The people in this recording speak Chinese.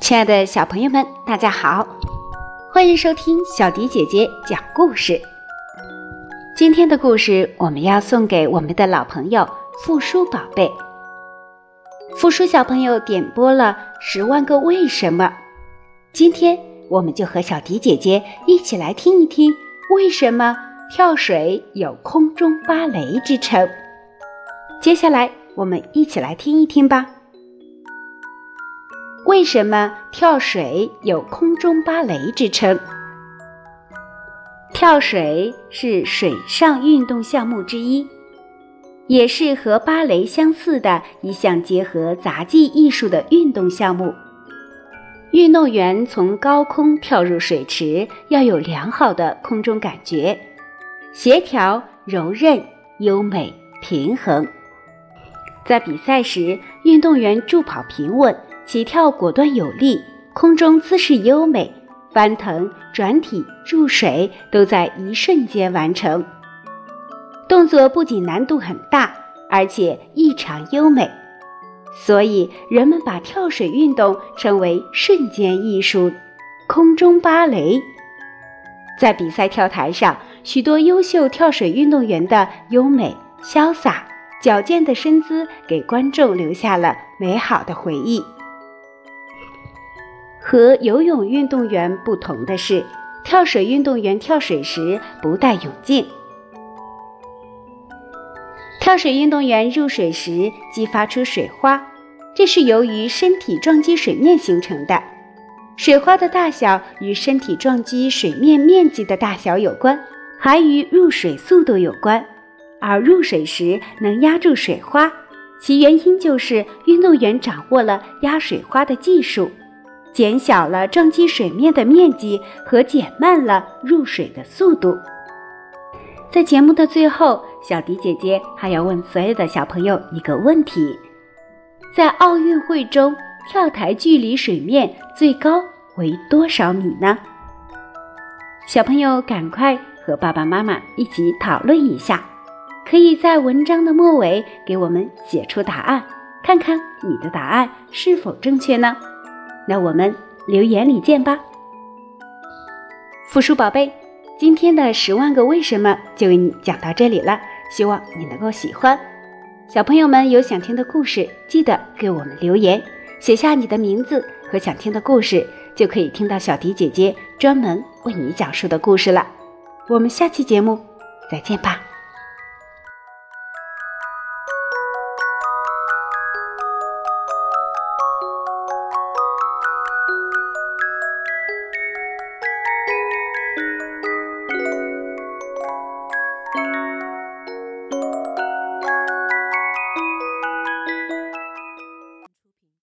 亲爱的小朋友们，大家好，欢迎收听小迪姐姐讲故事。今天的故事我们要送给我们的老朋友付叔宝贝。付叔小朋友点播了《十万个为什么》，今天我们就和小迪姐姐一起来听一听为什么跳水有“空中芭蕾”之称。接下来我们一起来听一听吧。为什么跳水有“空中芭蕾”之称？跳水是水上运动项目之一，也是和芭蕾相似的一项结合杂技艺术的运动项目。运动员从高空跳入水池，要有良好的空中感觉，协调、柔韧、优美、平衡。在比赛时，运动员助跑平稳。起跳果断有力，空中姿势优美，翻腾、转体、入水都在一瞬间完成。动作不仅难度很大，而且异常优美，所以人们把跳水运动称为瞬间艺术、空中芭蕾。在比赛跳台上，许多优秀跳水运动员的优美、潇洒、矫健的身姿，给观众留下了美好的回忆。和游泳运动员不同的是，跳水运动员跳水时不戴泳镜。跳水运动员入水时激发出水花，这是由于身体撞击水面形成的。水花的大小与身体撞击水面面积的大小有关，还与入水速度有关。而入水时能压住水花，其原因就是运动员掌握了压水花的技术。减小了撞击水面的面积和减慢了入水的速度。在节目的最后，小迪姐姐还要问所有的小朋友一个问题：在奥运会中，跳台距离水面最高为多少米呢？小朋友赶快和爸爸妈妈一起讨论一下，可以在文章的末尾给我们写出答案，看看你的答案是否正确呢？那我们留言里见吧，复书宝贝，今天的十万个为什么就为你讲到这里了，希望你能够喜欢。小朋友们有想听的故事，记得给我们留言，写下你的名字和想听的故事，就可以听到小迪姐姐专门为你讲述的故事了。我们下期节目再见吧。